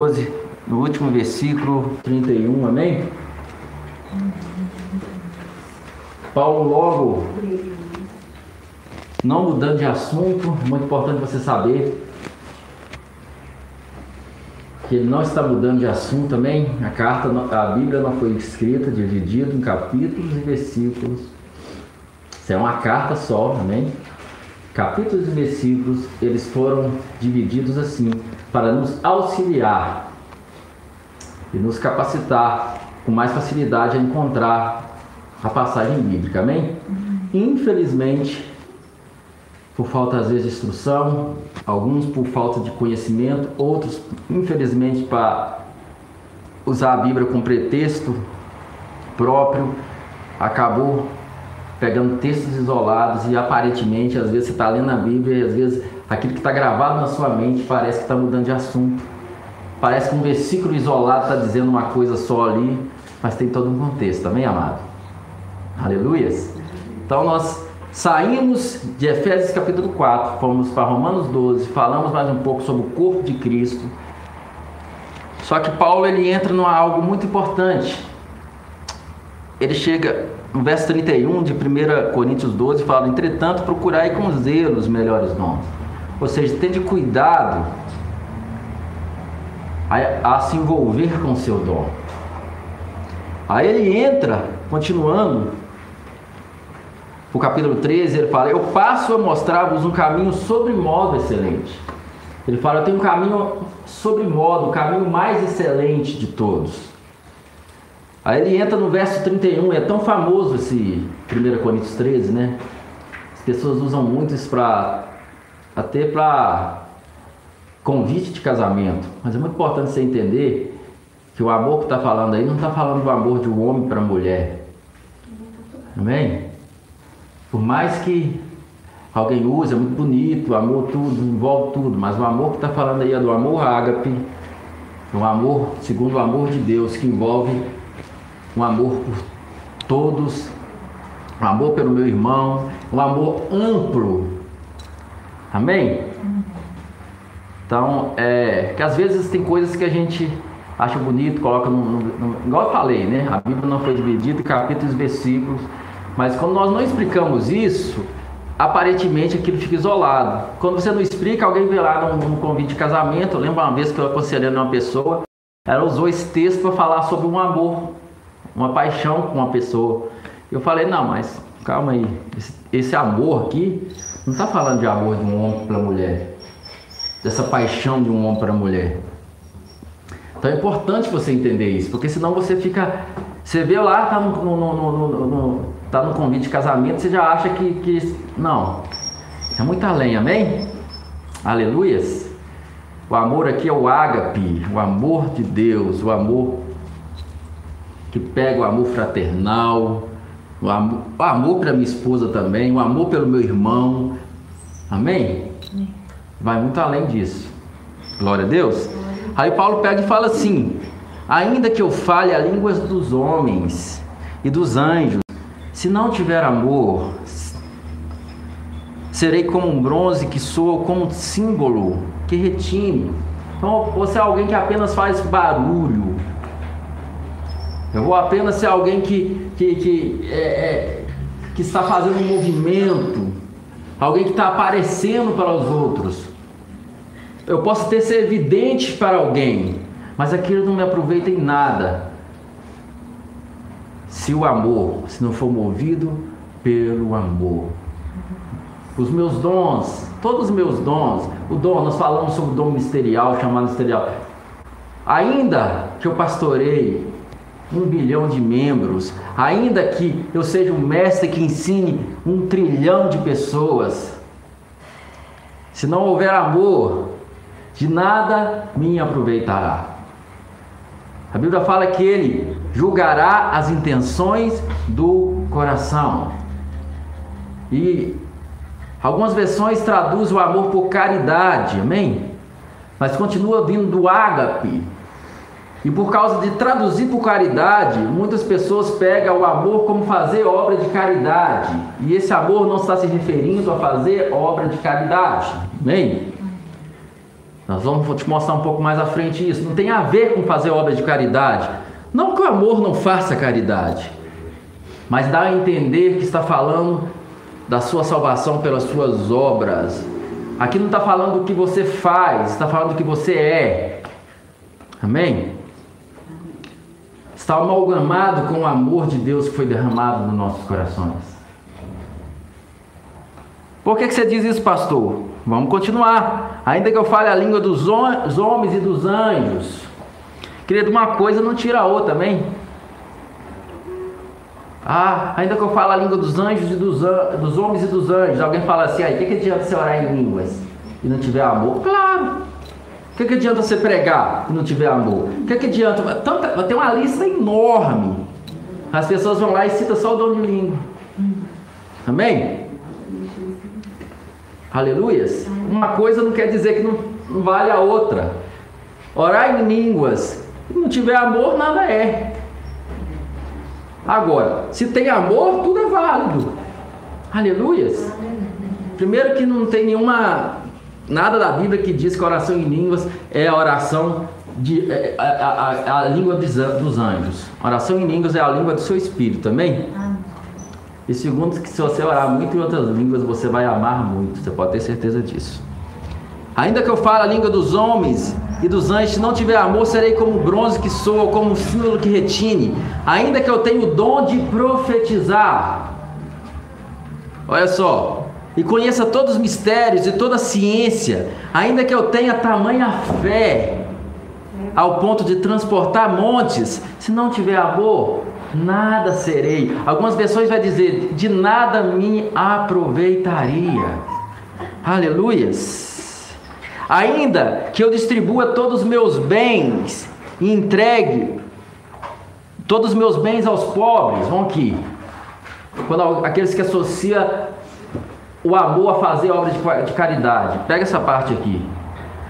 12, no último versículo 31, amém? Paulo logo, não mudando de assunto, muito importante você saber que ele não está mudando de assunto também. A carta, a Bíblia não foi escrita, dividida em capítulos e versículos. Isso é uma carta só, amém? Capítulos e versículos, eles foram divididos assim, para nos auxiliar e nos capacitar com mais facilidade a encontrar a passagem bíblica, amém? Infelizmente, por falta às vezes de instrução, alguns por falta de conhecimento, outros, infelizmente, para usar a Bíblia com pretexto próprio, acabou pegando textos isolados e aparentemente, às vezes você está lendo a Bíblia e às vezes aquilo que está gravado na sua mente parece que está mudando de assunto. Parece que um versículo isolado está dizendo uma coisa só ali, mas tem todo um contexto, também, amado? Aleluias? Então nós saímos de Efésios capítulo 4, fomos para Romanos 12, falamos mais um pouco sobre o corpo de Cristo. Só que Paulo ele entra numa algo muito importante. Ele chega no verso 31 de 1 Coríntios 12, fala: Entretanto, procurai com zelo os melhores dons. Ou seja, tende cuidado a, a se envolver com o seu dom. Aí ele entra, continuando, o capítulo 13, ele fala: Eu passo a mostrar-vos um caminho sobre modo excelente. Ele fala: Eu tenho um caminho sobre modo, o caminho mais excelente de todos. Aí ele entra no verso 31, é tão famoso esse 1 Coríntios 13, né? As pessoas usam muito isso para até para convite de casamento. Mas é muito importante você entender que o amor que está falando aí não está falando do amor de um homem para mulher. Amém? Por mais que alguém use, é muito bonito, o amor tudo, envolve tudo, mas o amor que está falando aí é do amor ágape, o amor segundo o amor de Deus, que envolve um amor por todos, um amor pelo meu irmão, um amor amplo. Amém? Então, é, que às vezes tem coisas que a gente acha bonito, coloca no, no, no, igual eu falei, né? A Bíblia não foi dividida em capítulos e versículos, mas quando nós não explicamos isso, aparentemente aquilo fica isolado. Quando você não explica, alguém vê lá num, convite de casamento, eu lembro uma vez que eu aconselhando uma pessoa, ela usou esse texto para falar sobre um amor uma paixão com uma pessoa. Eu falei, não, mas calma aí, esse, esse amor aqui não está falando de amor de um homem para mulher, dessa paixão de um homem para mulher. Então é importante você entender isso, porque senão você fica. Você vê lá, tá no, no, no, no, tá no convite de casamento, você já acha que, que. Não. É muito além, amém? Aleluias. O amor aqui é o ágape, o amor de Deus, o amor que pega o amor fraternal, o amor, o amor para minha esposa também, o amor pelo meu irmão. Amém? Vai muito além disso. Glória a Deus. Aí Paulo pega e fala assim: ainda que eu fale a línguas dos homens e dos anjos, se não tiver amor, serei como um bronze que soa, como um símbolo que retine. Então, você é alguém que apenas faz barulho, eu vou apenas ser alguém que, que, que, é, é, que está fazendo um movimento, alguém que está aparecendo para os outros. Eu posso ter ser evidente para alguém, mas aquilo não me aproveita em nada. Se o amor, se não for movido pelo amor. Os meus dons, todos os meus dons, o dom, nós falamos sobre o dom ministerial, chamado ministerial. Ainda que eu pastoreie, um bilhão de membros, ainda que eu seja um mestre que ensine um trilhão de pessoas, se não houver amor, de nada me aproveitará. A Bíblia fala que ele julgará as intenções do coração. E algumas versões traduzem o amor por caridade, amém? Mas continua vindo do ágape, e por causa de traduzir por caridade, muitas pessoas pegam o amor como fazer obra de caridade. E esse amor não está se referindo a fazer obra de caridade. Amém? Nós vamos te mostrar um pouco mais à frente isso. Não tem a ver com fazer obra de caridade. Não que o amor não faça caridade, mas dá a entender que está falando da sua salvação pelas suas obras. Aqui não está falando do que você faz, está falando do que você é. Amém? Está amalgamado com o amor de Deus que foi derramado nos nossos corações. Por que, que você diz isso, pastor? Vamos continuar. Ainda que eu fale a língua dos homens e dos anjos. Querido, uma coisa não tira a outra, amém? Ah, ainda que eu fale a língua dos anjos e dos, dos homens e dos anjos. Alguém fala assim, aí, o que, que adianta você orar em línguas e não tiver amor? Claro! Que, que adianta você pregar e não tiver amor? O que, que adianta? Tanta, tem uma lista enorme. As pessoas vão lá e citam só o dom de língua. Amém? Aleluias? Uma coisa não quer dizer que não, não vale a outra. Orar em línguas, se não tiver amor, nada é. Agora, se tem amor, tudo é válido. Aleluias? Primeiro que não tem nenhuma nada da Bíblia que diz que oração em línguas é a oração de é, a, a, a, língua dos anjos. Oração em línguas é a língua do seu espírito, também. E segundo, que se você orar muito em outras línguas, você vai amar muito. Você pode ter certeza disso. Ainda que eu fale a língua dos homens e dos anjos, se não tiver amor, serei como bronze que soa, como símbolo que retine. Ainda que eu tenha o dom de profetizar. Olha só. E conheça todos os mistérios e toda a ciência. Ainda que eu tenha tamanha fé ao ponto de transportar montes, se não tiver amor, nada serei. Algumas versões vai dizer, de nada me aproveitaria. Aleluias. Ainda que eu distribua todos os meus bens e entregue todos os meus bens aos pobres, vão aqui. Quando aqueles que associam o amor a fazer obra de caridade, pega essa parte aqui.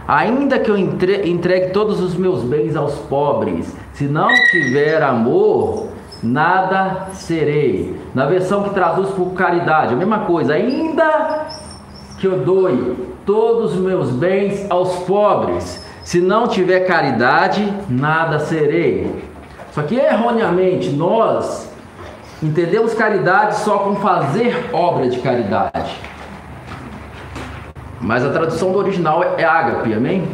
Ainda que eu entregue todos os meus bens aos pobres, se não tiver amor, nada serei. Na versão que traduz por caridade, a mesma coisa. Ainda que eu doe todos os meus bens aos pobres, se não tiver caridade, nada serei. Só que erroneamente nós entendemos caridade só com fazer obra de caridade. Mas a tradução do original é ágape, amém?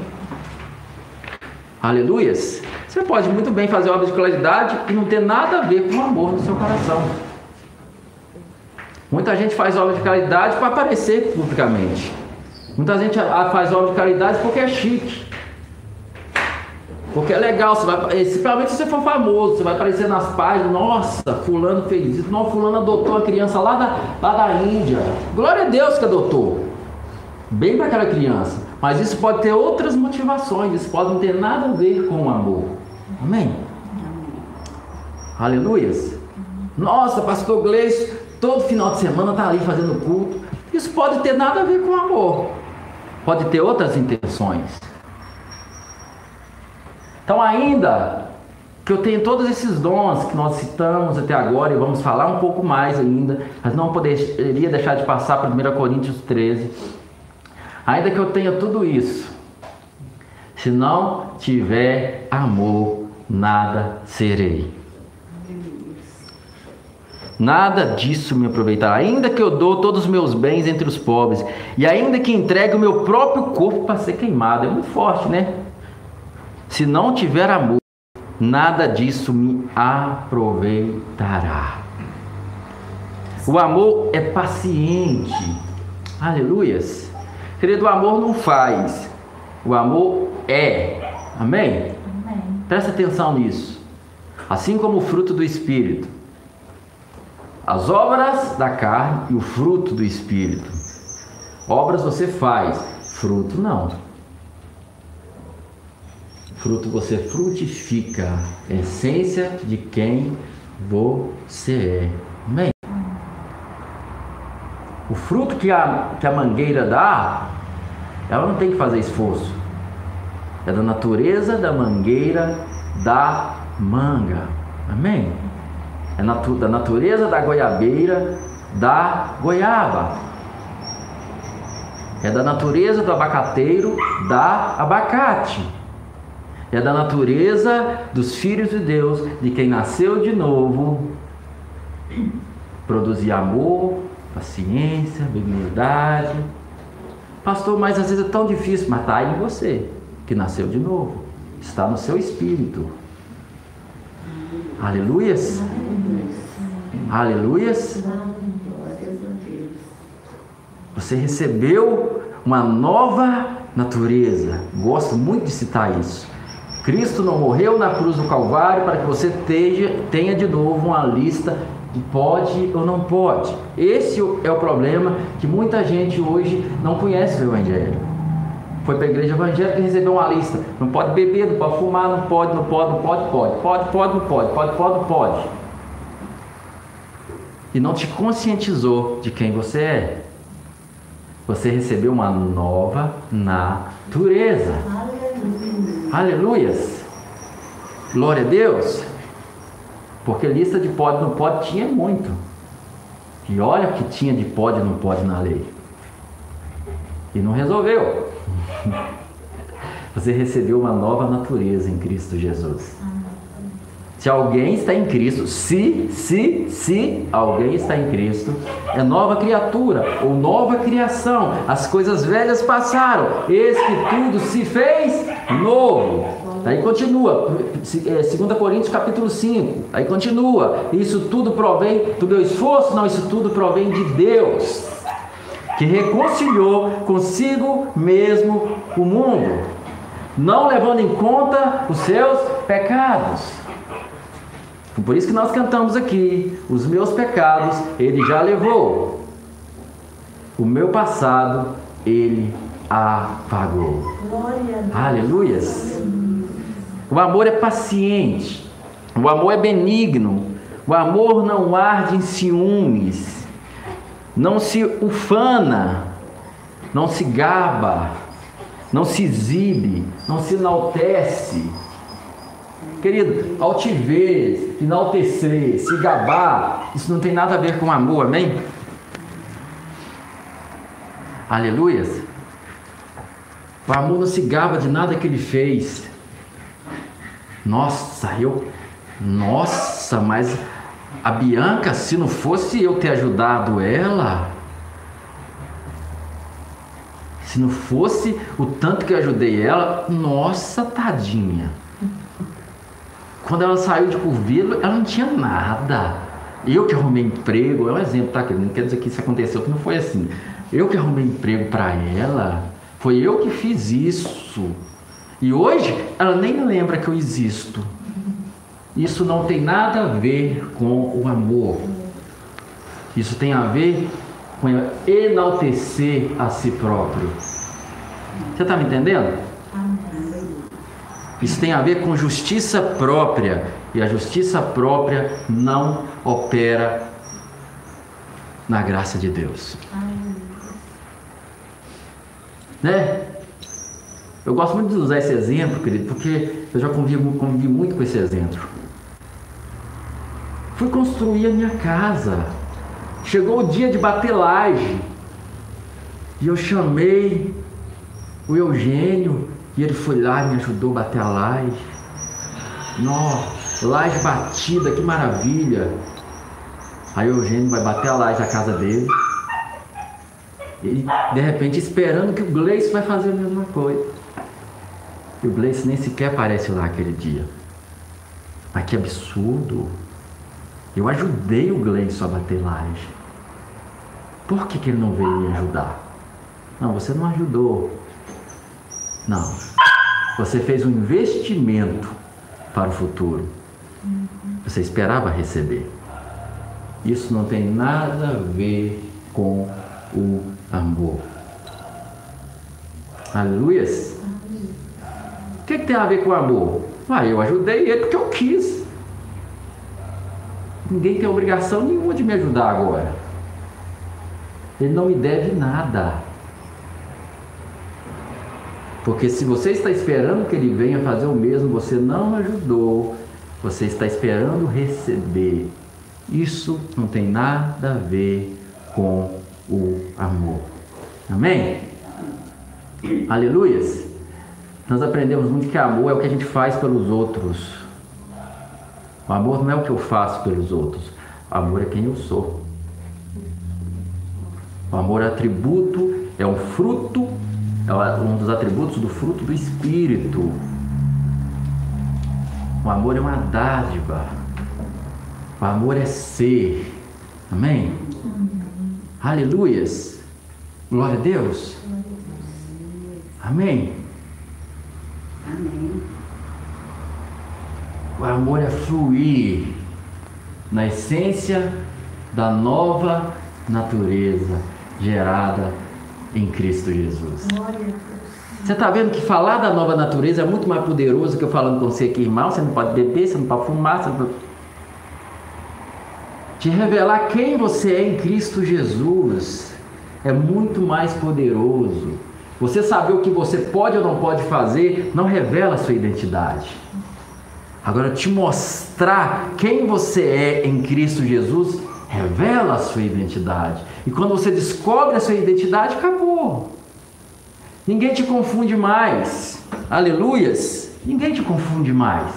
Aleluias. Você pode muito bem fazer obra de qualidade e não ter nada a ver com o amor no seu coração. Muita gente faz obra de caridade para aparecer publicamente. Muita gente faz obra de caridade porque é chique. Porque é legal, você vai, principalmente se você for famoso, você vai aparecer nas páginas, nossa, fulano fez isso, não, fulano adotou uma criança lá da, lá da Índia. Glória a Deus que adotou. Bem para aquela criança. Mas isso pode ter outras motivações, isso pode não ter nada a ver com o amor. Amém? Aleluias. Nossa, pastor Gleice, todo final de semana está ali fazendo culto. Isso pode ter nada a ver com amor. Pode ter outras intenções. Então, ainda que eu tenho todos esses dons que nós citamos até agora e vamos falar um pouco mais ainda, mas não poderia deixar de passar para 1 Coríntios 13. Ainda que eu tenha tudo isso, se não tiver amor, nada serei. Nada disso me aproveitará, ainda que eu dou todos os meus bens entre os pobres, e ainda que entregue o meu próprio corpo para ser queimado. É muito forte, né? Se não tiver amor, nada disso me aproveitará. O amor é paciente. Aleluias. Querido, o amor não faz. O amor é. Amém? Presta atenção nisso. Assim como o fruto do Espírito. As obras da carne e o fruto do Espírito. Obras você faz, fruto não. Fruto você frutifica, essência de quem você é. Amém? O fruto que a, que a mangueira dá, ela não tem que fazer esforço é da natureza da mangueira da manga. Amém? É natu da natureza da goiabeira da goiaba. É da natureza do abacateiro dar abacate. É da natureza dos filhos de Deus, de quem nasceu de novo, produzir amor, paciência, benignidade. Pastor, mas às vezes é tão difícil, mas está em você, que nasceu de novo. Está no seu espírito. Aleluias. Aleluias. Você recebeu uma nova natureza. Gosto muito de citar isso. Cristo não morreu na cruz do Calvário para que você tenha de novo uma lista de pode ou não pode. Esse é o problema que muita gente hoje não conhece o Evangelho. Foi para a igreja evangélica e recebeu uma lista. Não pode beber, não pode fumar, não pode, não pode, não pode, pode. Pode, pode, não pode, pode, pode, não pode. E não te conscientizou de quem você é. Você recebeu uma nova natureza. Aleluias. Glória a Deus. Porque lista de pode não pode tinha muito. E olha o que tinha de pode não pode na lei. E não resolveu. Você recebeu uma nova natureza em Cristo Jesus. Se alguém está em Cristo, se, se, se alguém está em Cristo, é nova criatura ou nova criação. As coisas velhas passaram, eis que tudo se fez novo. Aí continua, 2 é, Coríntios capítulo 5, aí continua, isso tudo provém do meu esforço? Não, isso tudo provém de Deus, que reconciliou consigo mesmo o mundo, não levando em conta os seus pecados. Por isso que nós cantamos aqui: os meus pecados ele já levou, o meu passado ele apagou. Aleluias. O amor é paciente, o amor é benigno, o amor não arde em ciúmes, não se ufana, não se gaba, não se exibe, não se enaltece Querido, altivez, enaltecer, se gabar, isso não tem nada a ver com amor, amém? Aleluias. O amor não se gaba de nada que ele fez. Nossa, eu. Nossa, mas a Bianca, se não fosse eu ter ajudado ela, se não fosse o tanto que eu ajudei ela, nossa, tadinha. Quando ela saiu de Curvelo, ela não tinha nada. Eu que arrumei emprego, é um exemplo, tá? Não quer dizer que isso aconteceu, que não foi assim. Eu que arrumei emprego para ela, foi eu que fiz isso. E hoje ela nem lembra que eu existo. Isso não tem nada a ver com o amor. Isso tem a ver com enaltecer a si próprio. Você está me entendendo? Isso tem a ver com justiça própria. E a justiça própria não opera na graça de Deus. Né? Eu gosto muito de usar esse exemplo, querido, porque eu já convivi, muito com esse exemplo. Fui construir a minha casa. Chegou o dia de bater laje. E eu chamei o Eugênio e ele foi lá e me ajudou a bater a laje. Nossa, laje batida, que maravilha. Aí o Eugênio vai bater a laje da casa dele. E de repente esperando que o Gleice vai fazer a mesma coisa. E o Gleice nem sequer aparece lá aquele dia. Mas que absurdo. Eu ajudei o Gleice a bater laje. Por que, que ele não veio me ajudar? Não, você não ajudou. Não. Você fez um investimento para o futuro. Você esperava receber. Isso não tem nada a ver com o amor. Aleluias? O que, que, tem a ver com o amor? Ah, eu ajudei ele porque eu quis. Ninguém tem obrigação nenhuma de me ajudar agora. Ele não me deve nada. Porque se você está esperando que ele venha fazer o mesmo, você não ajudou, você está esperando receber. Isso não tem nada a ver com o amor. Amém? Aleluias. Nós aprendemos muito que amor é o que a gente faz pelos outros. O amor não é o que eu faço pelos outros. O amor é quem eu sou. O amor é atributo, é um fruto, é um dos atributos do fruto do Espírito. O amor é uma dádiva. O amor é ser. Amém? Aleluias. Glória a Deus. Amém. Amém. O amor é fluir na essência da nova natureza gerada em Cristo Jesus. Você está vendo que falar da nova natureza é muito mais poderoso que eu falando com você aqui, irmão. Você não pode beber, você não pode fumar, você não pode... Te revelar quem você é em Cristo Jesus é muito mais poderoso. Você saber o que você pode ou não pode fazer não revela a sua identidade. Agora, te mostrar quem você é em Cristo Jesus revela a sua identidade. E quando você descobre a sua identidade, acabou. Ninguém te confunde mais. Aleluias. Ninguém te confunde mais.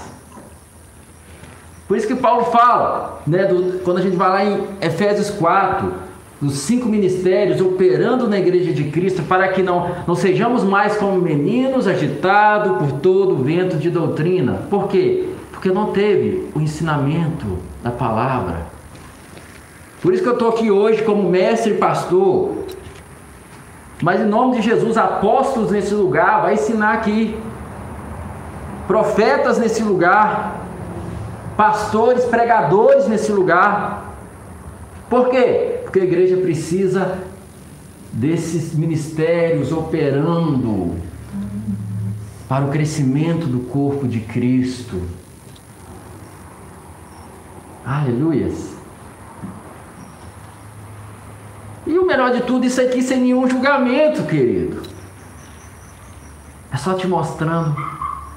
Por isso que Paulo fala, né, do, quando a gente vai lá em Efésios 4, dos cinco ministérios operando na igreja de Cristo, para que não, não sejamos mais como meninos agitados por todo o vento de doutrina. Por quê? Porque não teve o ensinamento da palavra. Por isso que eu estou aqui hoje como mestre e pastor. Mas em nome de Jesus, apóstolos nesse lugar, vai ensinar aqui. Profetas nesse lugar. Pastores, pregadores nesse lugar. Por quê? Porque a igreja precisa desses ministérios operando para o crescimento do corpo de Cristo. Aleluias. E o melhor de tudo, isso aqui sem nenhum julgamento, querido. É só te mostrando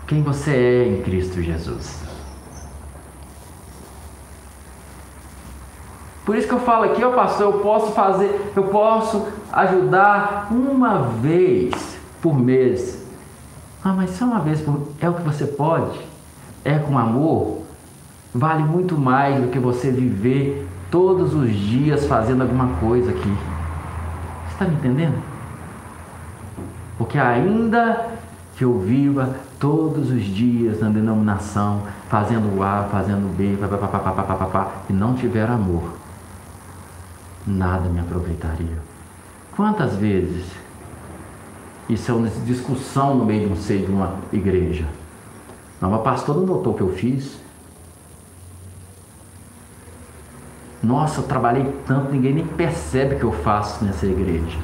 quem você é em Cristo Jesus. Por isso que eu falo aqui, ó pastor, eu posso fazer, eu posso ajudar uma vez por mês. Ah, mas só uma vez por é o que você pode? É com amor? Vale muito mais do que você viver todos os dias fazendo alguma coisa aqui. Você está me entendendo? Porque ainda que eu viva todos os dias na denominação, fazendo A, fazendo B, papapá, e não tiver amor, nada me aproveitaria. Quantas vezes isso é uma discussão no meio de um seio de uma igreja? Não, mas pastor não notou o que eu fiz? Nossa, eu trabalhei tanto, ninguém nem percebe o que eu faço nessa igreja.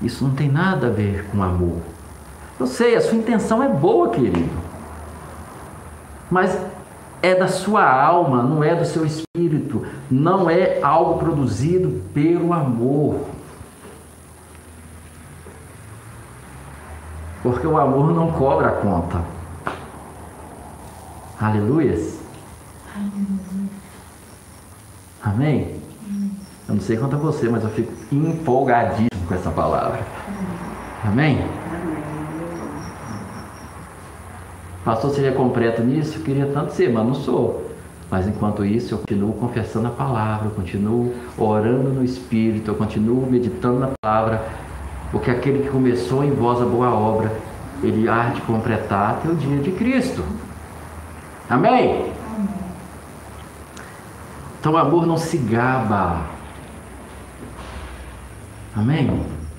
Isso não tem nada a ver com amor. Eu sei, a sua intenção é boa, querido. Mas é da sua alma, não é do seu espírito. Não é algo produzido pelo amor. Porque o amor não cobra a conta. Aleluias. Amém? Eu não sei quanto a você, mas eu fico empolgadíssimo com essa palavra. Amém? Pastor, seria completo nisso? Eu queria tanto ser, mas não sou. Mas enquanto isso, eu continuo confessando a palavra, eu continuo orando no Espírito, eu continuo meditando na palavra, porque aquele que começou em vós a boa obra, ele há de completar até o dia de Cristo. Amém? Então o amor não se gaba. Amém?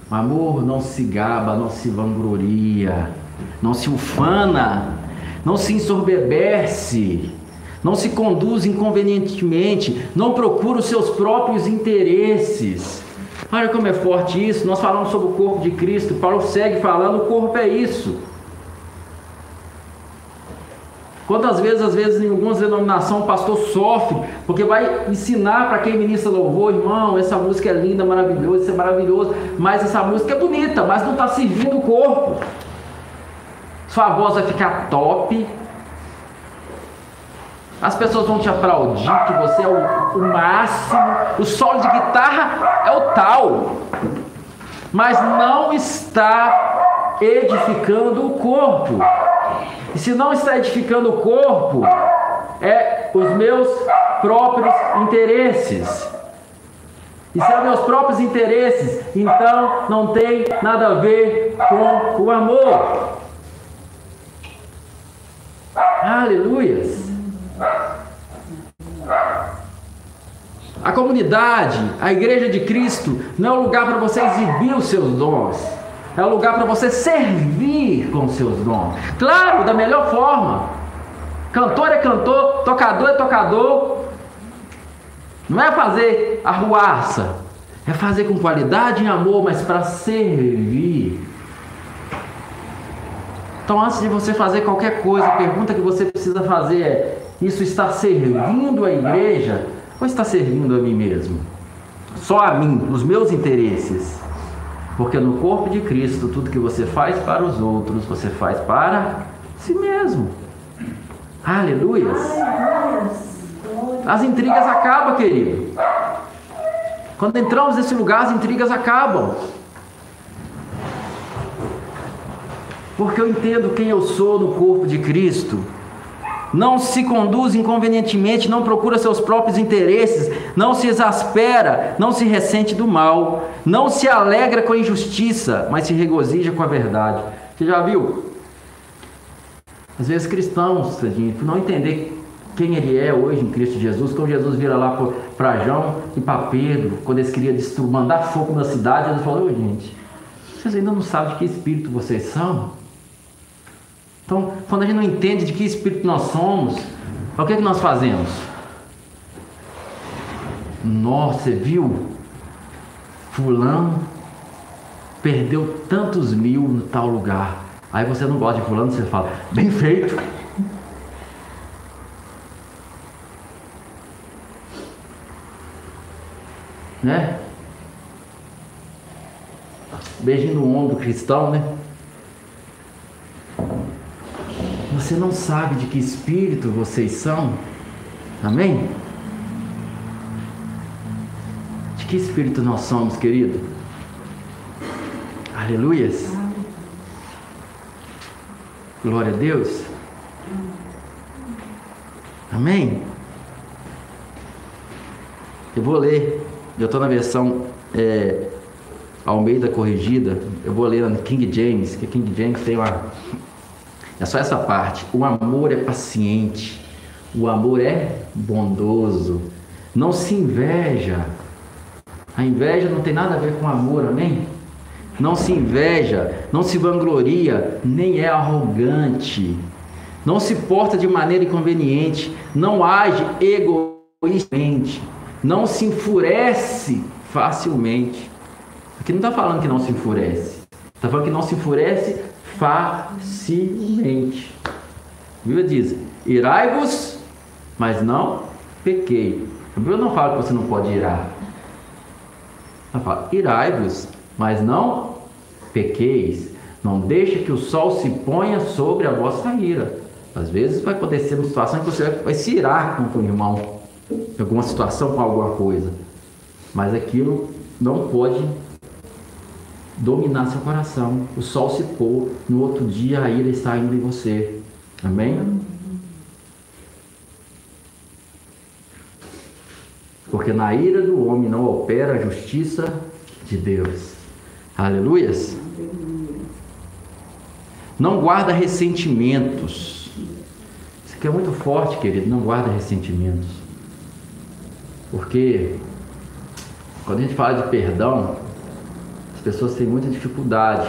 O amor não se gaba, não se vangloria, não se ufana, não se ensoberbece, não se conduz inconvenientemente, não procura os seus próprios interesses. Olha como é forte isso. Nós falamos sobre o corpo de Cristo. Paulo segue falando: o corpo é isso. Quantas vezes, às vezes, em algumas denominações, o pastor sofre, porque vai ensinar para quem ministra louvor, irmão, essa música é linda, maravilhosa, isso é maravilhoso, mas essa música é bonita, mas não está servindo o corpo. Sua voz vai ficar top. As pessoas vão te aplaudir, que você é o, o máximo. O solo de guitarra é o tal. mas não está edificando o corpo. E se não está edificando o corpo, é os meus próprios interesses. E são meus próprios interesses, então não tem nada a ver com o amor. Aleluias. A comunidade, a igreja de Cristo, não é um lugar para você exibir os seus dons. É um lugar para você servir com seus dons. Claro, da melhor forma. Cantor é cantor, tocador é tocador. Não é fazer arruaça. É fazer com qualidade e amor, mas para servir. Então, antes de você fazer qualquer coisa, a pergunta que você precisa fazer é: isso está servindo a igreja ou está servindo a mim mesmo? Só a mim, os meus interesses. Porque no corpo de Cristo, tudo que você faz para os outros, você faz para si mesmo. Aleluias. As intrigas acabam, querido. Quando entramos nesse lugar, as intrigas acabam. Porque eu entendo quem eu sou no corpo de Cristo. Não se conduz inconvenientemente, não procura seus próprios interesses, não se exaspera, não se ressente do mal, não se alegra com a injustiça, mas se regozija com a verdade. Você já viu? Às vezes cristãos, por não entender quem ele é hoje em Cristo Jesus, quando Jesus vira lá para João e para Pedro, quando eles queriam mandar fogo na cidade, eles falou: gente, vocês ainda não sabem de que espírito vocês são? Então, quando a gente não entende de que espírito nós somos, o que, é que nós fazemos? Nossa, viu? Fulano perdeu tantos mil no tal lugar. Aí você não gosta de fulano, você fala, bem feito. Né? Beijinho no ombro cristão, né? Você não sabe de que espírito vocês são? Amém? De que espírito nós somos, querido? Aleluias. Glória a Deus. Amém? Eu vou ler. Eu estou na versão é, Almeida corrigida. Eu vou ler na King James, que King James tem uma é só essa parte. O amor é paciente. O amor é bondoso. Não se inveja. A inveja não tem nada a ver com amor, amém? Não se inveja, não se vangloria, nem é arrogante. Não se porta de maneira inconveniente, não age egoísticamente, não se enfurece facilmente. Aqui não está falando que não se enfurece, está falando que não se enfurece facilmente. A Bíblia diz: irai-vos, mas não pequei. A Bíblia não fala que você não pode irar. Ela fala: irai-vos, mas não pequeis. Não deixe que o sol se ponha sobre a vossa ira. Às vezes vai acontecer uma situação que você vai se irar contra o irmão, alguma situação com alguma coisa. Mas aquilo não pode dominar seu coração. O sol se pôr, no outro dia a ira está indo em você. Amém? Porque na ira do homem não opera a justiça de Deus. Aleluias. Não guarda ressentimentos. Isso aqui é muito forte, querido. Não guarda ressentimentos. Porque quando a gente fala de perdão, pessoas têm muita dificuldade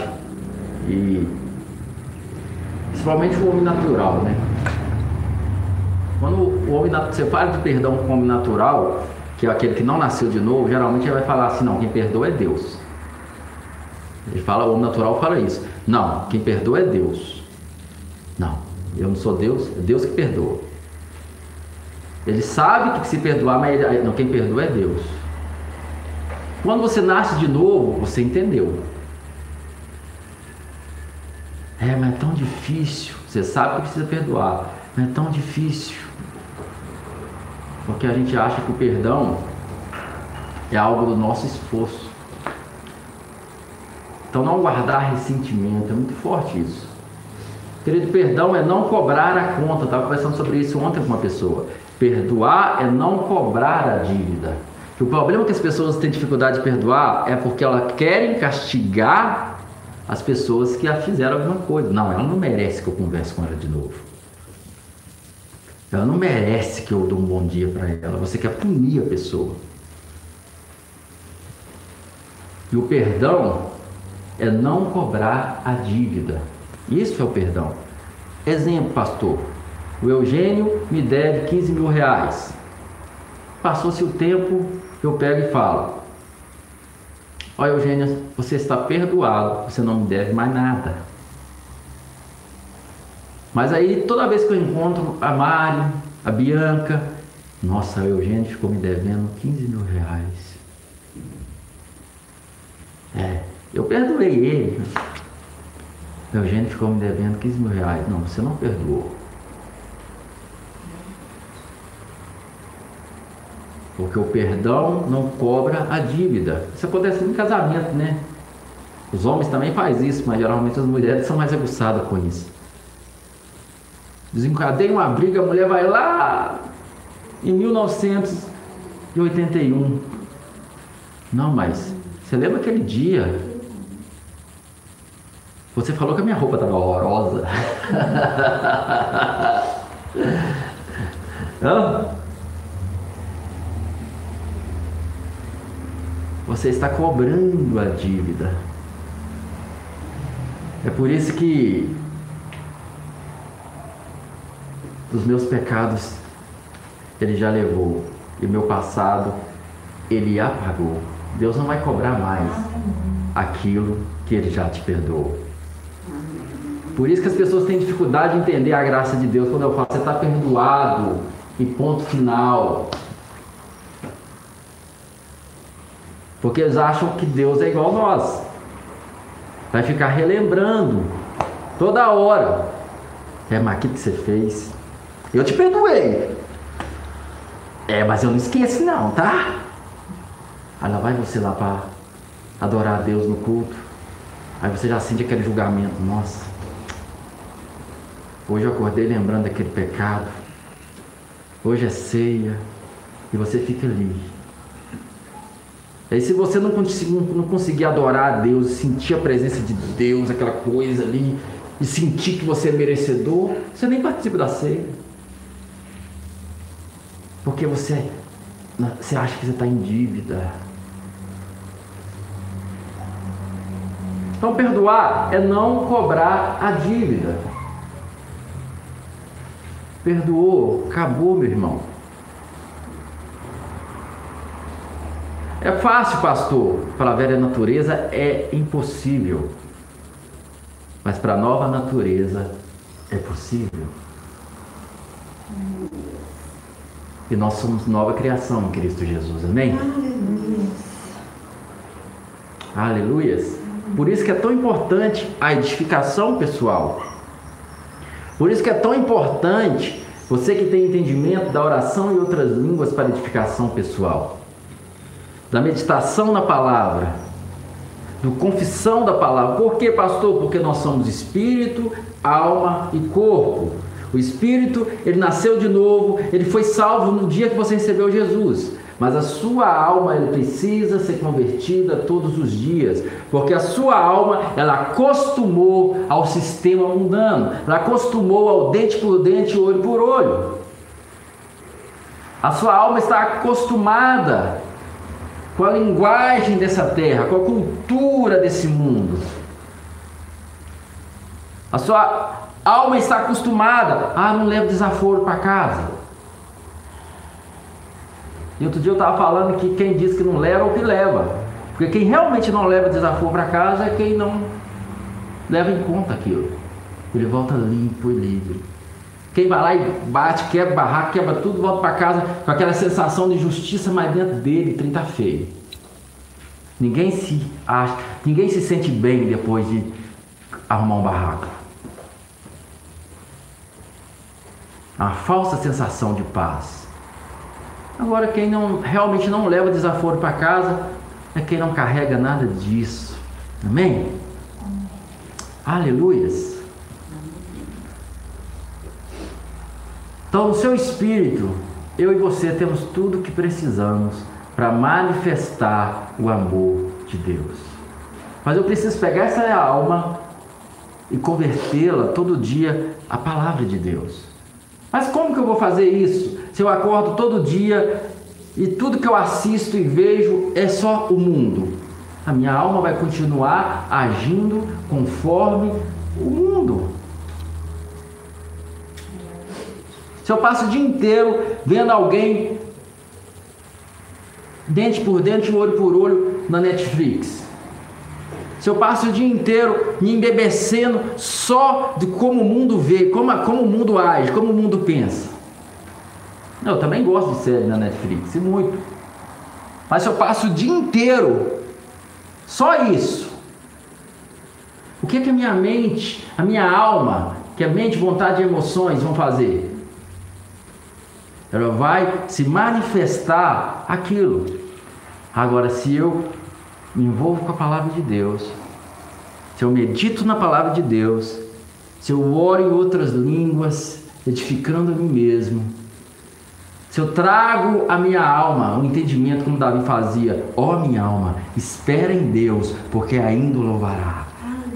e principalmente o homem natural, né? Quando o homem você fala de perdão com o homem natural, que é aquele que não nasceu de novo, geralmente ele vai falar assim, não, quem perdoa é Deus. Ele fala, o homem natural fala isso. Não, quem perdoa é Deus. Não, eu não sou Deus, é Deus que perdoa. Ele sabe que se perdoar, mas ele, não, quem perdoa é Deus. Quando você nasce de novo, você entendeu. É, mas é tão difícil. Você sabe que precisa perdoar, mas é tão difícil. Porque a gente acha que o perdão é algo do nosso esforço. Então, não guardar ressentimento, é muito forte isso. Querido, perdão é não cobrar a conta. Eu estava conversando sobre isso ontem com uma pessoa. Perdoar é não cobrar a dívida. O problema que as pessoas têm dificuldade de perdoar é porque elas querem castigar as pessoas que a fizeram alguma coisa. Não, ela não merece que eu converse com ela de novo. Ela não merece que eu dê um bom dia para ela. Você quer punir a pessoa. E o perdão é não cobrar a dívida. Isso é o perdão. Exemplo, pastor. O Eugênio me deve 15 mil reais. Passou-se o tempo, eu pego e falo: Olha, Eugênio, você está perdoado, você não me deve mais nada. Mas aí, toda vez que eu encontro a Mari, a Bianca, nossa, o Eugênio ficou me devendo 15 mil reais. É, eu perdoei ele. O Eugênio ficou me devendo 15 mil reais. Não, você não perdoou. Porque o perdão não cobra a dívida. Isso acontece no casamento, né? Os homens também fazem isso, mas geralmente as mulheres são mais aguçadas com isso. Desencadeia uma briga, a mulher vai lá em 1981. Não, mas você lembra aquele dia? Você falou que a minha roupa estava horrorosa. Hã? Você está cobrando a dívida. É por isso que dos meus pecados ele já levou e meu passado ele apagou. Deus não vai cobrar mais aquilo que ele já te perdoou. Por isso que as pessoas têm dificuldade de entender a graça de Deus quando eu falo, você está perdoado e ponto final. Porque eles acham que Deus é igual a nós. Vai ficar relembrando toda hora. É, mas o que você fez? Eu te perdoei. É, mas eu não esqueço não, tá? Aí lá vai você lá para adorar a Deus no culto. Aí você já sente aquele julgamento. Nossa, hoje eu acordei lembrando daquele pecado. Hoje é ceia. E você fica ali. Aí se você não conseguir, não conseguir adorar a Deus, sentir a presença de Deus, aquela coisa ali, e sentir que você é merecedor, você nem participa da ceia. Porque você, você acha que você está em dívida. Então, perdoar é não cobrar a dívida. Perdoou, acabou, meu irmão. É fácil, pastor. Para a velha natureza é impossível. Mas para a nova natureza é possível. E nós somos nova criação em Cristo Jesus. Amém? Aleluia. Aleluias. Por isso que é tão importante a edificação pessoal. Por isso que é tão importante você que tem entendimento da oração e outras línguas para edificação pessoal da meditação na palavra, do confissão da palavra. Por que, pastor? Porque nós somos espírito, alma e corpo. O espírito, ele nasceu de novo, ele foi salvo no dia que você recebeu Jesus. Mas a sua alma ele precisa ser convertida todos os dias, porque a sua alma ela acostumou ao sistema mundano, ela acostumou ao dente por dente, olho por olho. A sua alma está acostumada com a linguagem dessa terra, com a cultura desse mundo. A sua alma está acostumada. Ah, não levo desaforo para casa. E outro dia eu estava falando que quem diz que não leva é o que leva. Porque quem realmente não leva desaforo para casa é quem não leva em conta aquilo. Ele volta limpo e livre. Quem vai lá e bate, quebra barraco, quebra tudo, volta para casa com aquela sensação de justiça, mas dentro dele, 30 feio. Ninguém se acha, ninguém se sente bem depois de arrumar um barraco. Uma falsa sensação de paz. Agora, quem não realmente não leva desaforo para casa é quem não carrega nada disso. Amém? Aleluias. Então, o seu espírito, eu e você temos tudo o que precisamos para manifestar o amor de Deus. Mas eu preciso pegar essa alma e convertê-la todo dia à palavra de Deus. Mas como que eu vou fazer isso? Se eu acordo todo dia e tudo que eu assisto e vejo é só o mundo. A minha alma vai continuar agindo conforme o mundo. Se eu passo o dia inteiro vendo alguém dente por dente, olho por olho na Netflix. Se eu passo o dia inteiro me embebecendo só de como o mundo vê, como, como o mundo age, como o mundo pensa. Eu também gosto de série na Netflix, e muito. Mas se eu passo o dia inteiro só isso, o que, que a minha mente, a minha alma, que a mente, vontade e emoções vão fazer? Ela vai se manifestar aquilo. Agora, se eu me envolvo com a palavra de Deus, se eu medito na palavra de Deus, se eu oro em outras línguas, edificando a mim mesmo, se eu trago a minha alma, o entendimento como Davi fazia, ó oh, minha alma, espera em Deus, porque ainda o louvará.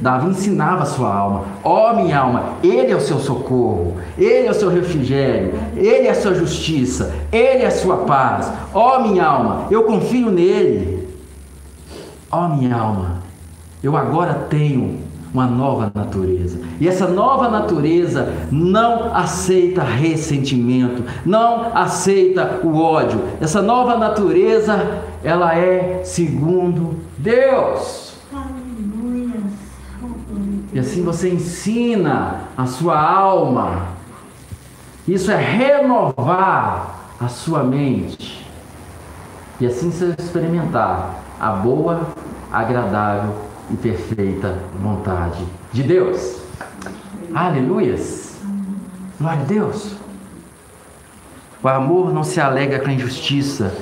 Davi ensinava a sua alma: Ó oh, minha alma, Ele é o seu socorro, Ele é o seu refrigério, Ele é a sua justiça, Ele é a sua paz. Ó oh, minha alma, eu confio nele. Ó oh, minha alma, eu agora tenho uma nova natureza. E essa nova natureza não aceita ressentimento, não aceita o ódio. Essa nova natureza, ela é segundo Deus. E assim você ensina a sua alma. Isso é renovar a sua mente. E assim você experimentar a boa, agradável e perfeita vontade de Deus. Aleluias! Glória a Deus! O amor não se alega com a injustiça,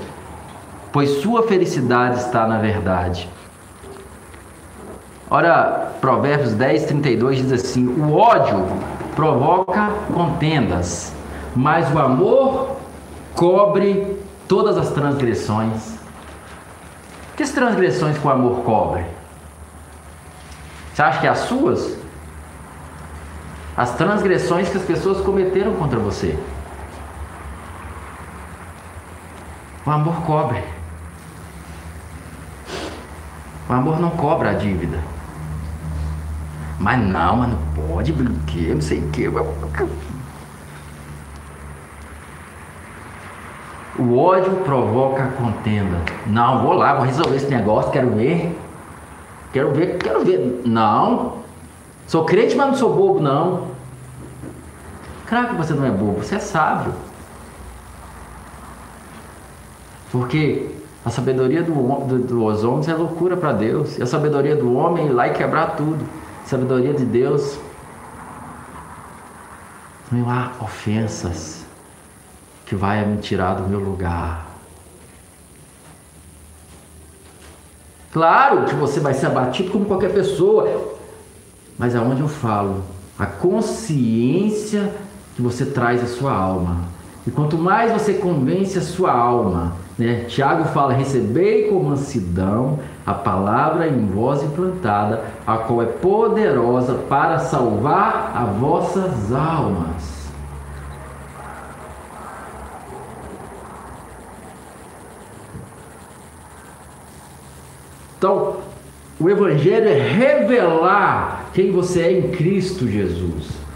pois sua felicidade está na verdade. Ora, Provérbios 10, 32 diz assim: O ódio provoca contendas, mas o amor cobre todas as transgressões. Que transgressões que o amor cobre? Você acha que é as suas? As transgressões que as pessoas cometeram contra você. O amor cobre. O amor não cobra a dívida. Mas não, mas não pode, porque não sei o que. O ódio provoca a contenda. Não, vou lá, vou resolver esse negócio, quero ver. Quero ver, quero ver. Não. Sou crente, mas não sou bobo, não. Claro que você não é bobo, você é sábio. Porque a sabedoria do, do, dos homens é loucura para Deus. E a sabedoria do homem é ir lá e quebrar tudo sabedoria de Deus, não há ofensas que vai me tirar do meu lugar. Claro que você vai ser abatido como qualquer pessoa, mas aonde eu falo, a consciência que você traz à sua alma. E quanto mais você convence a sua alma, né? Tiago fala: recebei com mansidão a palavra em voz implantada, a qual é poderosa para salvar as vossas almas. Então, o Evangelho é revelar quem você é em Cristo Jesus.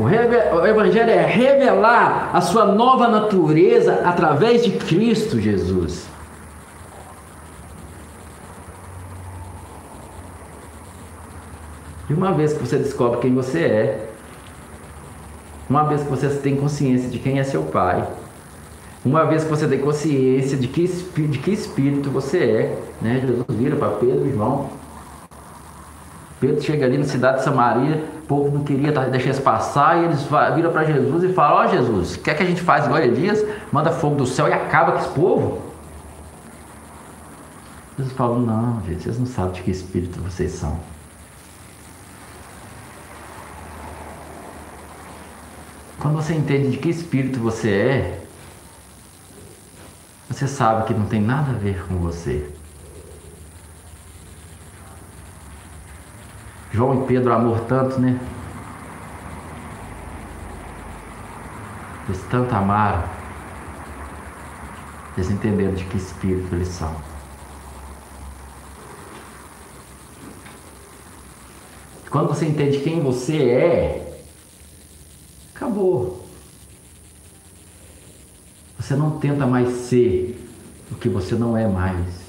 O, Evangelho é revelar a sua nova natureza através de Cristo Jesus. E uma vez que você descobre quem você é, uma vez que você tem consciência de quem é seu pai, uma vez que você tem consciência de que, de que espírito você é, né? Jesus vira para Pedro e João. Pedro chega ali na cidade de Samaria, povo não queria deixar isso passar, e eles viram para Jesus e falam: Ó oh, Jesus, quer que a gente faça igual Elias? Manda fogo do céu e acaba com esse povo. Jesus falou, não, gente, vocês não sabem de que espírito vocês são. Quando você entende de que espírito você é, você sabe que não tem nada a ver com você. João e Pedro amor tanto, né? Eles tanto amaram. Eles entenderam de que espírito eles são. Quando você entende quem você é, acabou. Você não tenta mais ser o que você não é mais.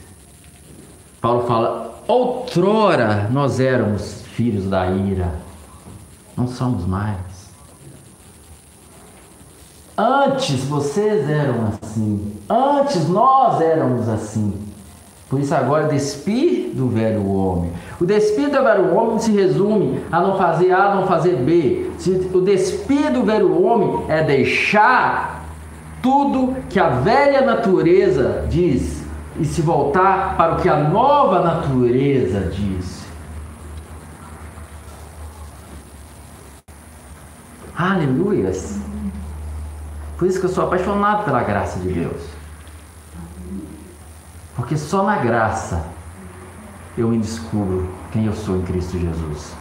Paulo fala: outrora nós éramos filhos da ira, não somos mais. Antes vocês eram assim, antes nós éramos assim. Por isso agora despir do velho homem. O despir do velho homem se resume a não fazer A, não fazer B. O despir do velho homem é deixar tudo que a velha natureza diz e se voltar para o que a nova natureza diz. Aleluias. Por isso que eu sou apaixonado pela graça de Deus. Porque só na graça eu me descubro quem eu sou em Cristo Jesus.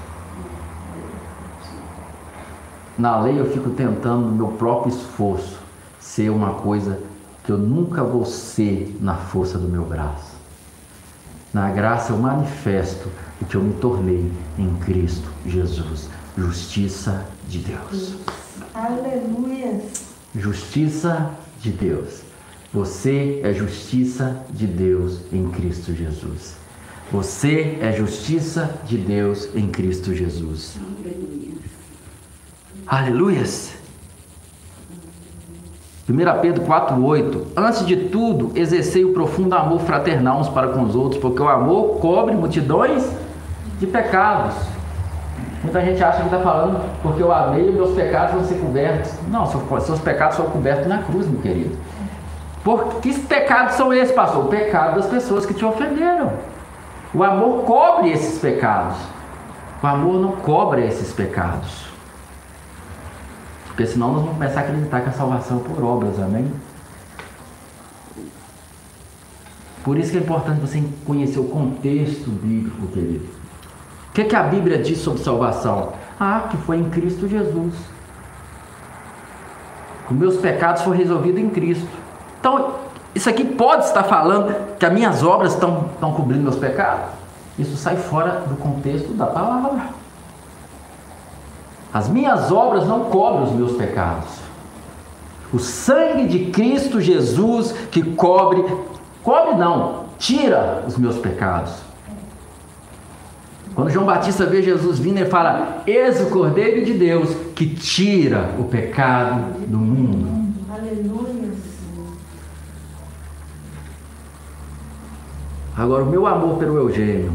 Na lei eu fico tentando, no meu próprio esforço, ser uma coisa que eu nunca vou ser na força do meu braço. Na graça eu manifesto o que eu me tornei em Cristo Jesus. Justiça de Deus. Aleluia. Justiça de Deus. Você é justiça de Deus em Cristo Jesus. Você é justiça de Deus em Cristo Jesus. Aleluias. 1 Pedro 4,8 Antes de tudo, exercei o profundo amor fraternal uns para com os outros, porque o amor cobre multidões de pecados. Muita gente acha que está falando porque eu amei e meus pecados vão ser cobertos. Não, seus pecados são cobertos na cruz, meu querido. Por que pecados são esses, pastor? O pecado das pessoas que te ofenderam. O amor cobre esses pecados. O amor não cobra esses pecados. Porque senão nós vamos começar a acreditar que a salvação é por obras, amém? Por isso que é importante você conhecer o contexto bíblico, querido. O que, que a Bíblia diz sobre salvação? Ah, que foi em Cristo Jesus. Os meus pecados foram resolvidos em Cristo. Então, isso aqui pode estar falando que as minhas obras estão, estão cobrindo meus pecados? Isso sai fora do contexto da palavra. As minhas obras não cobrem os meus pecados. O sangue de Cristo Jesus que cobre, cobre não, tira os meus pecados. Quando João Batista vê Jesus vindo, ele fala: Eis o Cordeiro de Deus que tira o pecado do mundo. Aleluia. Agora, o meu amor pelo Eugênio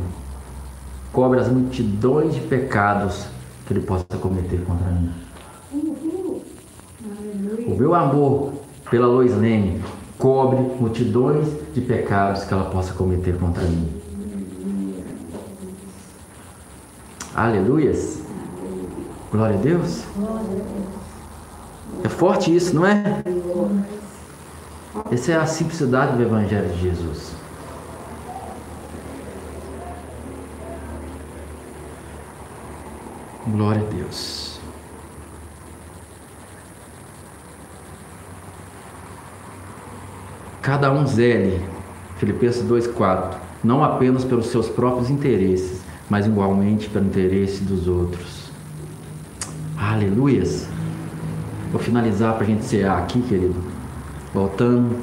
cobre as multidões de pecados que ele possa cometer contra mim. O meu amor pela Lois Lene cobre multidões de pecados que ela possa cometer contra mim. Aleluias. Glória a Deus. É forte isso, não é? Essa é a simplicidade do Evangelho de Jesus. Glória a Deus. Cada um zele, Filipenses 2,4, não apenas pelos seus próprios interesses, mas igualmente pelo interesse dos outros. Aleluias! Vou finalizar para a gente cear aqui, querido. Voltando,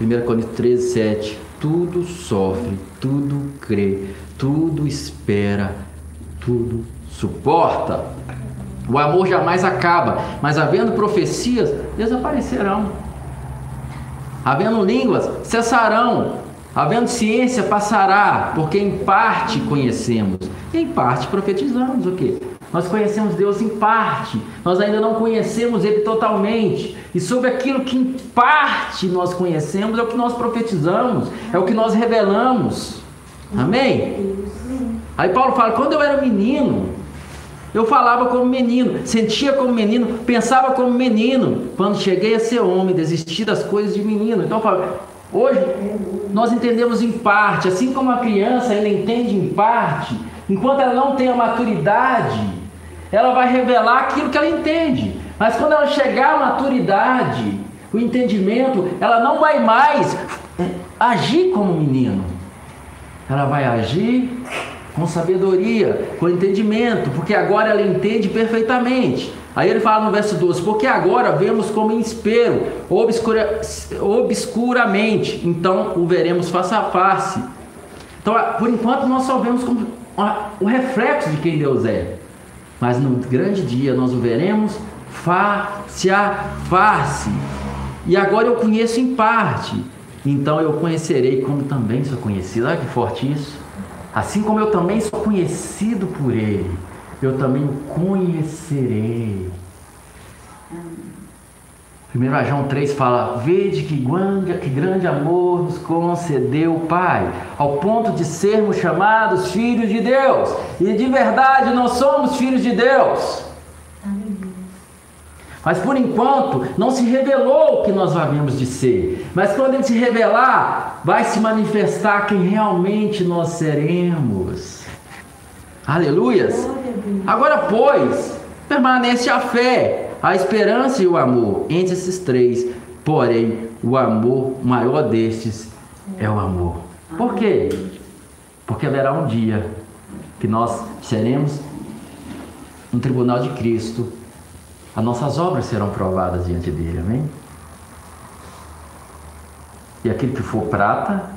1 Coríntios 13, 7. Tudo sofre, tudo crê, tudo espera, tudo suporta. O amor jamais acaba, mas havendo profecias, desaparecerão. Havendo línguas, cessarão. Havendo ciência, passará, porque em parte conhecemos, e em parte profetizamos o quê? Nós conhecemos Deus em parte, nós ainda não conhecemos Ele totalmente. E sobre aquilo que em parte nós conhecemos é o que nós profetizamos, é o que nós revelamos. Amém? Aí Paulo fala: quando eu era menino, eu falava como menino, sentia como menino, pensava como menino. Quando cheguei a ser homem, desisti das coisas de menino. Então eu falo, hoje nós entendemos em parte, assim como a criança ainda entende em parte, enquanto ela não tem a maturidade, ela vai revelar aquilo que ela entende. Mas quando ela chegar à maturidade, o entendimento, ela não vai mais agir como menino. Ela vai agir com sabedoria, com entendimento, porque agora ela entende perfeitamente. Aí ele fala no verso 12: Porque agora vemos como em espelho, obscura, obscuramente, então o veremos face a face. Então, por enquanto, nós só vemos como o reflexo de quem Deus é, mas no grande dia nós o veremos face a face. E agora eu conheço em parte, então eu conhecerei como também sou conhecido. Olha que forte isso. Assim como eu também sou conhecido por Ele, eu também o conhecerei. 1 João 3 fala: Vede que grande, que grande amor nos concedeu o Pai, ao ponto de sermos chamados filhos de Deus. E de verdade nós somos filhos de Deus. Mas por enquanto não se revelou o que nós havemos de ser. Mas quando ele se revelar, vai se manifestar quem realmente nós seremos. Aleluias! Agora, pois, permanece a fé, a esperança e o amor. Entre esses três, porém, o amor maior destes é o amor. Por quê? Porque haverá um dia que nós seremos no tribunal de Cristo as nossas obras serão provadas diante dele, amém? E aquilo que for prata,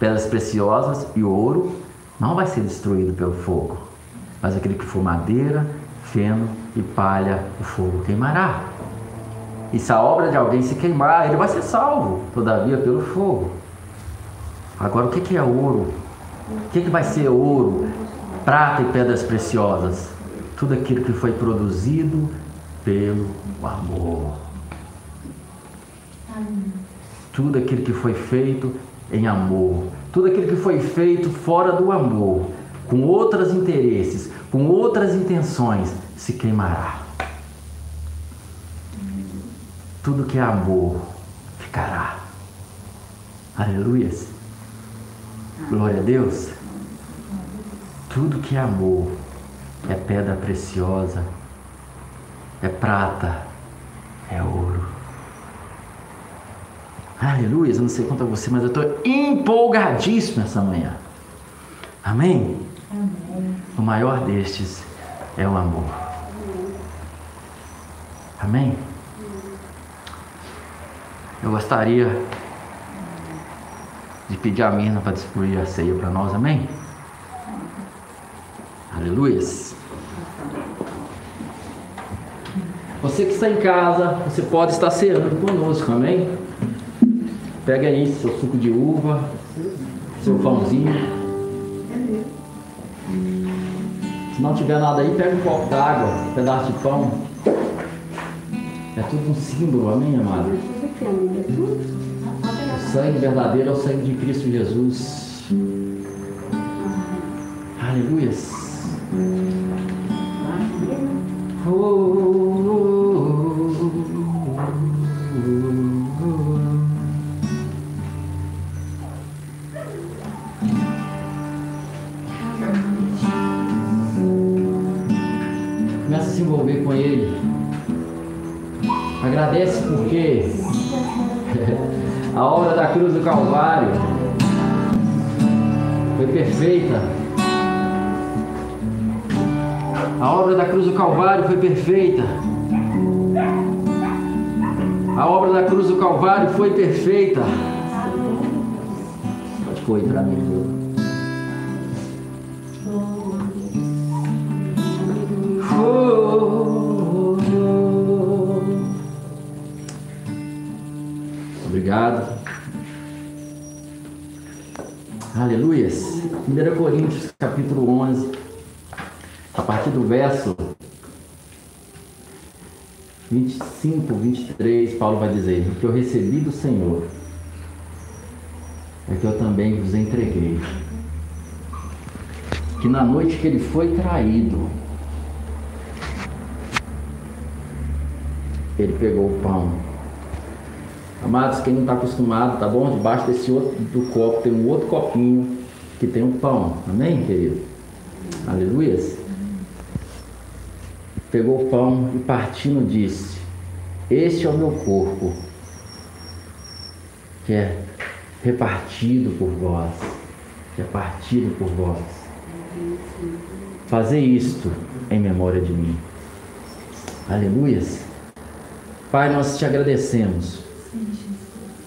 pedras preciosas e ouro, não vai ser destruído pelo fogo, mas aquele que for madeira, feno e palha, o fogo queimará. E se a obra de alguém se queimar, ele vai ser salvo, todavia, pelo fogo. Agora, o que é ouro? O que vai ser ouro, prata e pedras preciosas? Tudo aquilo que foi produzido pelo amor. Tudo aquilo que foi feito em amor, tudo aquilo que foi feito fora do amor, com outros interesses, com outras intenções, se queimará. Tudo que é amor ficará. Aleluia. Glória a Deus. Tudo que é amor é pedra preciosa é prata, é ouro. Aleluia, eu não sei quanto a você, mas eu estou empolgadíssimo essa manhã. Amém? Amém? O maior destes é o amor. Amém? Eu gostaria de pedir a Mirna para distribuir a ceia para nós, amém? Aleluia. Você que está em casa, você pode estar ceando conosco, amém? Pega aí seu suco de uva, seu pãozinho. Se não tiver nada aí, pega um copo d'água, um pedaço de pão. É tudo um símbolo, amém, amado? O sangue verdadeiro é o sangue de Cristo Jesus. Aleluia. Oh. Agradece porque a obra da cruz do Calvário foi perfeita. A obra da cruz do Calvário foi perfeita. A obra da cruz do Calvário foi perfeita. Pode aí para mim, viu? 1 Coríntios, capítulo 11, a partir do verso 25, 23, Paulo vai dizer: O que eu recebi do Senhor é que eu também vos entreguei. Que na noite que ele foi traído, ele pegou o pão. Amados, quem não está acostumado, tá bom? Debaixo desse outro do copo tem um outro copinho que tem um pão. Amém, querido? Aleluia. Pegou o pão e partindo disse: Este é o meu corpo, que é repartido por vós, que é partido por vós. Fazer isto em memória de mim. Aleluias. Pai, nós te agradecemos,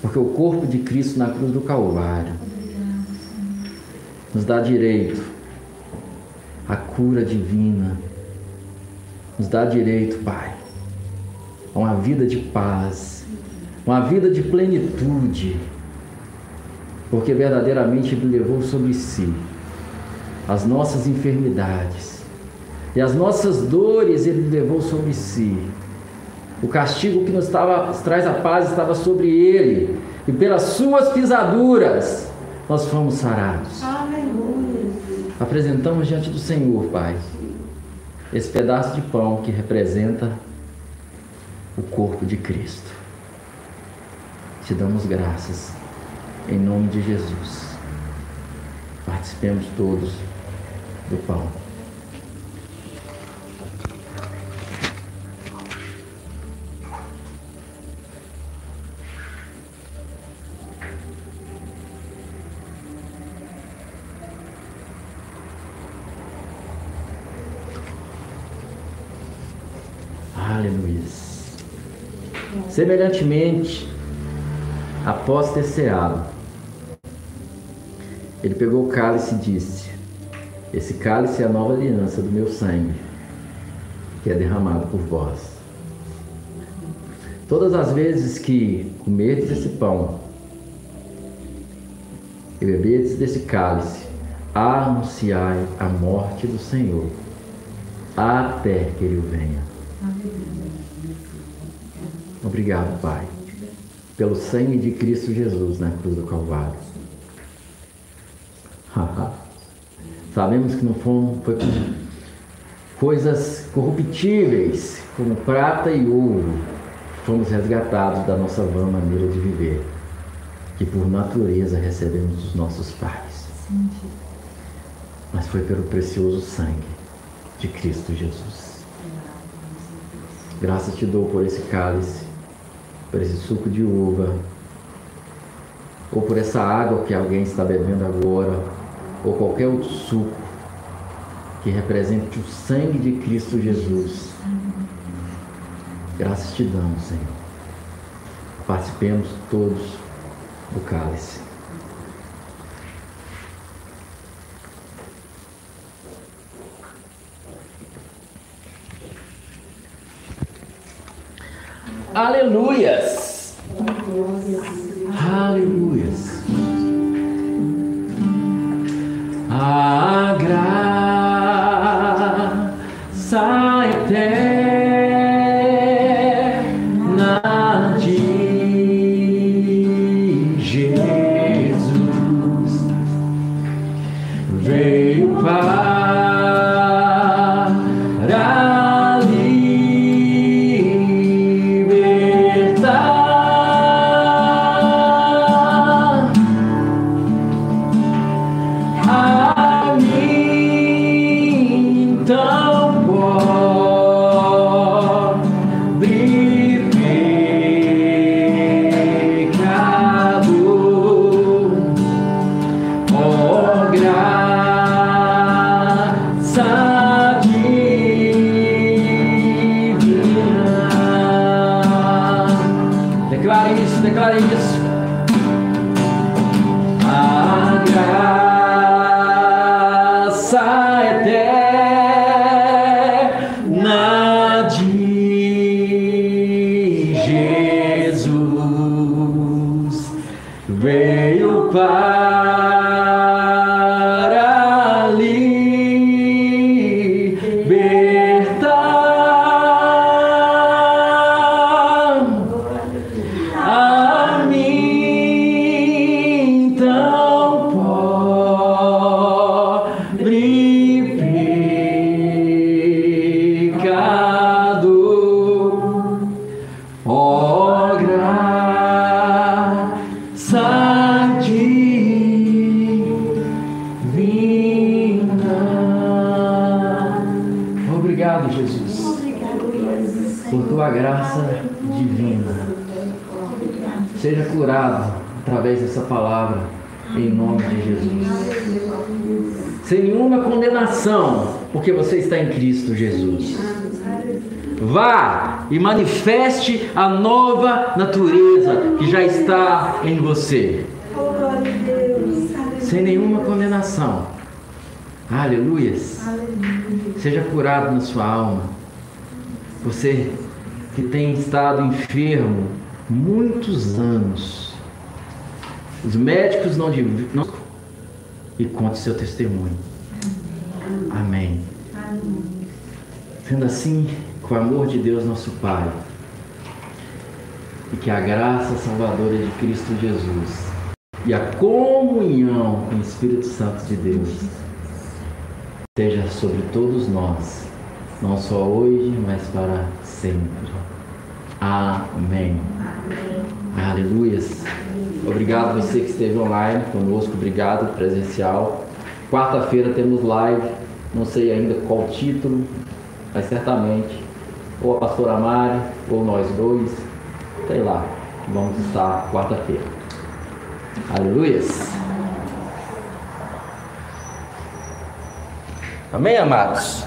porque o corpo de Cristo na cruz do Calvário nos dá direito à cura divina, nos dá direito, Pai, a uma vida de paz, uma vida de plenitude, porque verdadeiramente Ele levou sobre si as nossas enfermidades e as nossas dores Ele levou sobre si. O castigo que nos, estava, traz a paz estava sobre Ele, e pelas Suas pisaduras nós fomos sarados. Apresentamos diante do Senhor, Pai, esse pedaço de pão que representa o corpo de Cristo. Te damos graças em nome de Jesus. Participemos todos do pão. Semelhantemente, após ter ceado, ele pegou o cálice e disse: Esse cálice é a nova aliança do meu sangue, que é derramado por vós. Todas as vezes que comerdes esse pão e beberdes desse cálice, anunciai a morte do Senhor, até que ele venha. Obrigado, Pai, pelo sangue de Cristo Jesus na cruz do Calvário. Sabemos que não fomos, foi coisas corruptíveis, como prata e ouro, fomos resgatados da nossa vã maneira de viver, que por natureza recebemos dos nossos pais. Mas foi pelo precioso sangue de Cristo Jesus. Graças te dou por esse cálice, por esse suco de uva, ou por essa água que alguém está bebendo agora, ou qualquer outro suco que represente o sangue de Cristo Jesus. Graças te damos, Senhor. Participemos todos do cálice. Aleluias! Aleluias! A graça eterna divina. Obrigado, Jesus, por tua graça divina. Seja curado através dessa palavra, em nome de Jesus. Sem nenhuma condenação, porque você está em Cristo Jesus. Vá e manifeste a nova natureza que já está em você. Sem nenhuma condenação. Aleluias. Seja curado na sua alma. Você que tem estado enfermo muitos anos. Os médicos não, não e conte seu testemunho. Amém. Sendo assim, com o amor de Deus, nosso Pai, e que a graça salvadora de Cristo Jesus e a comunhão com o Espírito Santo de Deus seja sobre todos nós, não só hoje, mas para sempre. Amém. Amém. Aleluias. Obrigado você que esteve online conosco, obrigado presencial. Quarta-feira temos live, não sei ainda qual título, mas certamente ou a pastora Mari ou nós dois, sei lá, vamos estar quarta-feira. Aleluias. Amém, amados?